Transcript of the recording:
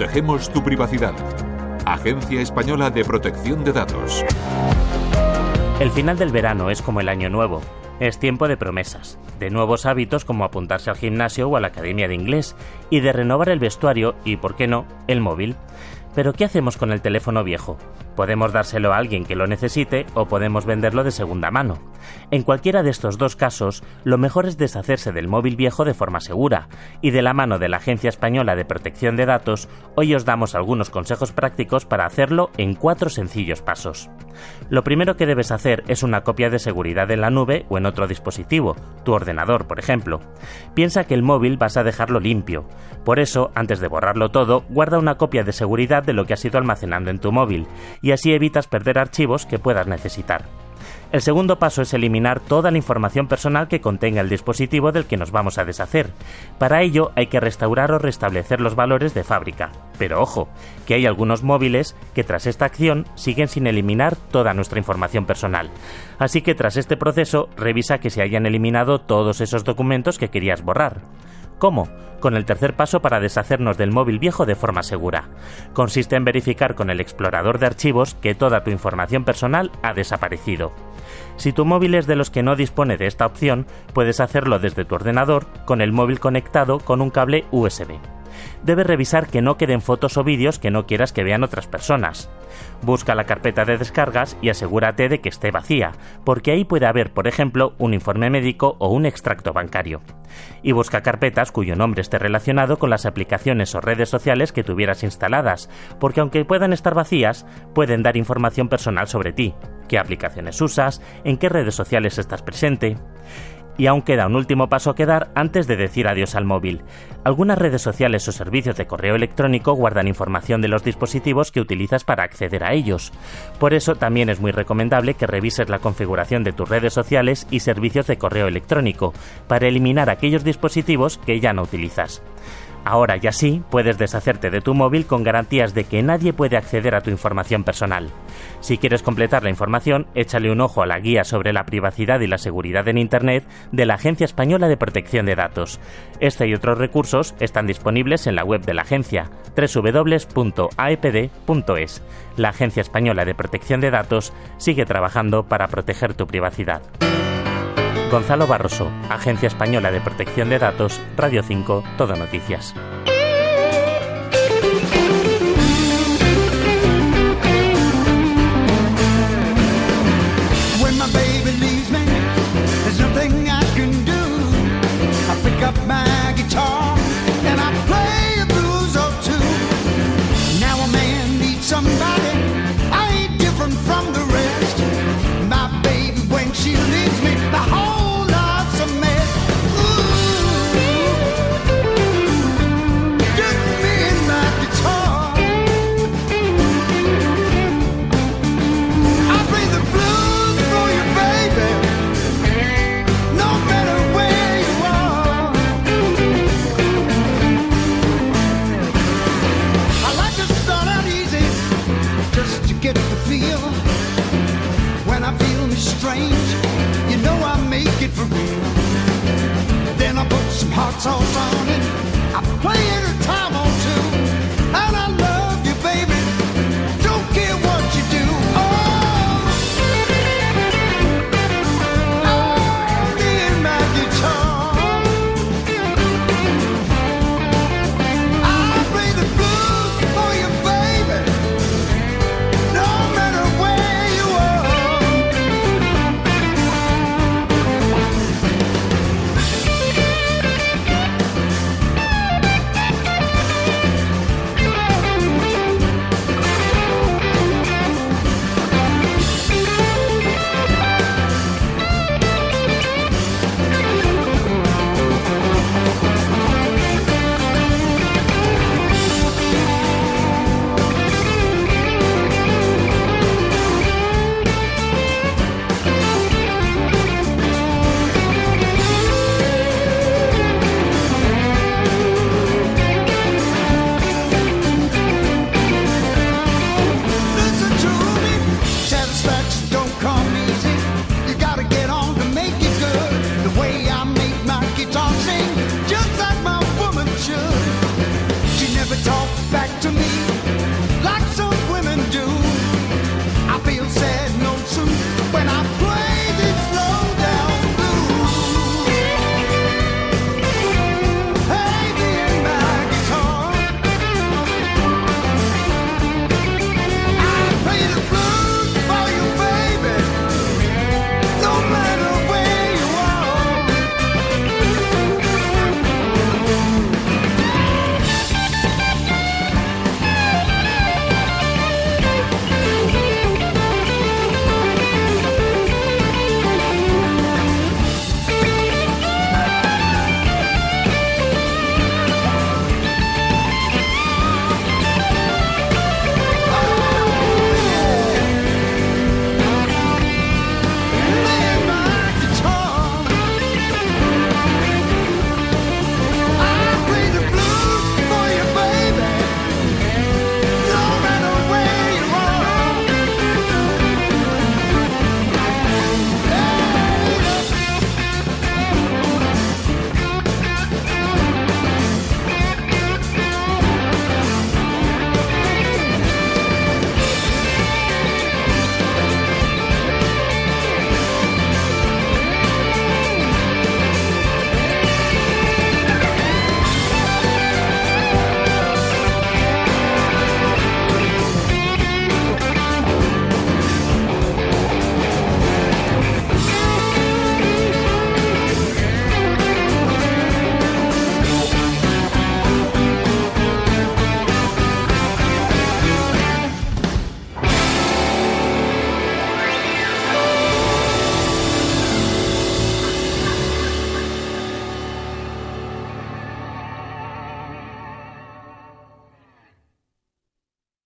Protegemos tu privacidad. Agencia Española de Protección de Datos. El final del verano es como el año nuevo. Es tiempo de promesas, de nuevos hábitos como apuntarse al gimnasio o a la academia de inglés, y de renovar el vestuario y, por qué no, el móvil. Pero ¿qué hacemos con el teléfono viejo? Podemos dárselo a alguien que lo necesite o podemos venderlo de segunda mano. En cualquiera de estos dos casos, lo mejor es deshacerse del móvil viejo de forma segura, y de la mano de la Agencia Española de Protección de Datos, hoy os damos algunos consejos prácticos para hacerlo en cuatro sencillos pasos. Lo primero que debes hacer es una copia de seguridad en la nube o en otro dispositivo, tu ordenador, por ejemplo. Piensa que el móvil vas a dejarlo limpio. Por eso, antes de borrarlo todo, guarda una copia de seguridad de lo que has ido almacenando en tu móvil, y así evitas perder archivos que puedas necesitar. El segundo paso es eliminar toda la información personal que contenga el dispositivo del que nos vamos a deshacer. Para ello hay que restaurar o restablecer los valores de fábrica. Pero ojo, que hay algunos móviles que tras esta acción siguen sin eliminar toda nuestra información personal. Así que tras este proceso revisa que se hayan eliminado todos esos documentos que querías borrar. ¿Cómo? Con el tercer paso para deshacernos del móvil viejo de forma segura. Consiste en verificar con el explorador de archivos que toda tu información personal ha desaparecido. Si tu móvil es de los que no dispone de esta opción, puedes hacerlo desde tu ordenador con el móvil conectado con un cable USB debes revisar que no queden fotos o vídeos que no quieras que vean otras personas. Busca la carpeta de descargas y asegúrate de que esté vacía, porque ahí puede haber, por ejemplo, un informe médico o un extracto bancario. Y busca carpetas cuyo nombre esté relacionado con las aplicaciones o redes sociales que tuvieras instaladas, porque aunque puedan estar vacías, pueden dar información personal sobre ti, qué aplicaciones usas, en qué redes sociales estás presente y aún queda un último paso que dar antes de decir adiós al móvil. Algunas redes sociales o servicios de correo electrónico guardan información de los dispositivos que utilizas para acceder a ellos. Por eso también es muy recomendable que revises la configuración de tus redes sociales y servicios de correo electrónico para eliminar aquellos dispositivos que ya no utilizas. Ahora ya sí, puedes deshacerte de tu móvil con garantías de que nadie puede acceder a tu información personal. Si quieres completar la información, échale un ojo a la guía sobre la privacidad y la seguridad en Internet de la Agencia Española de Protección de Datos. Este y otros recursos están disponibles en la web de la agencia www.aepd.es. La Agencia Española de Protección de Datos sigue trabajando para proteger tu privacidad. Gonzalo Barroso, Agencia Española de Protección de Datos, Radio 5, Todo Noticias. so song.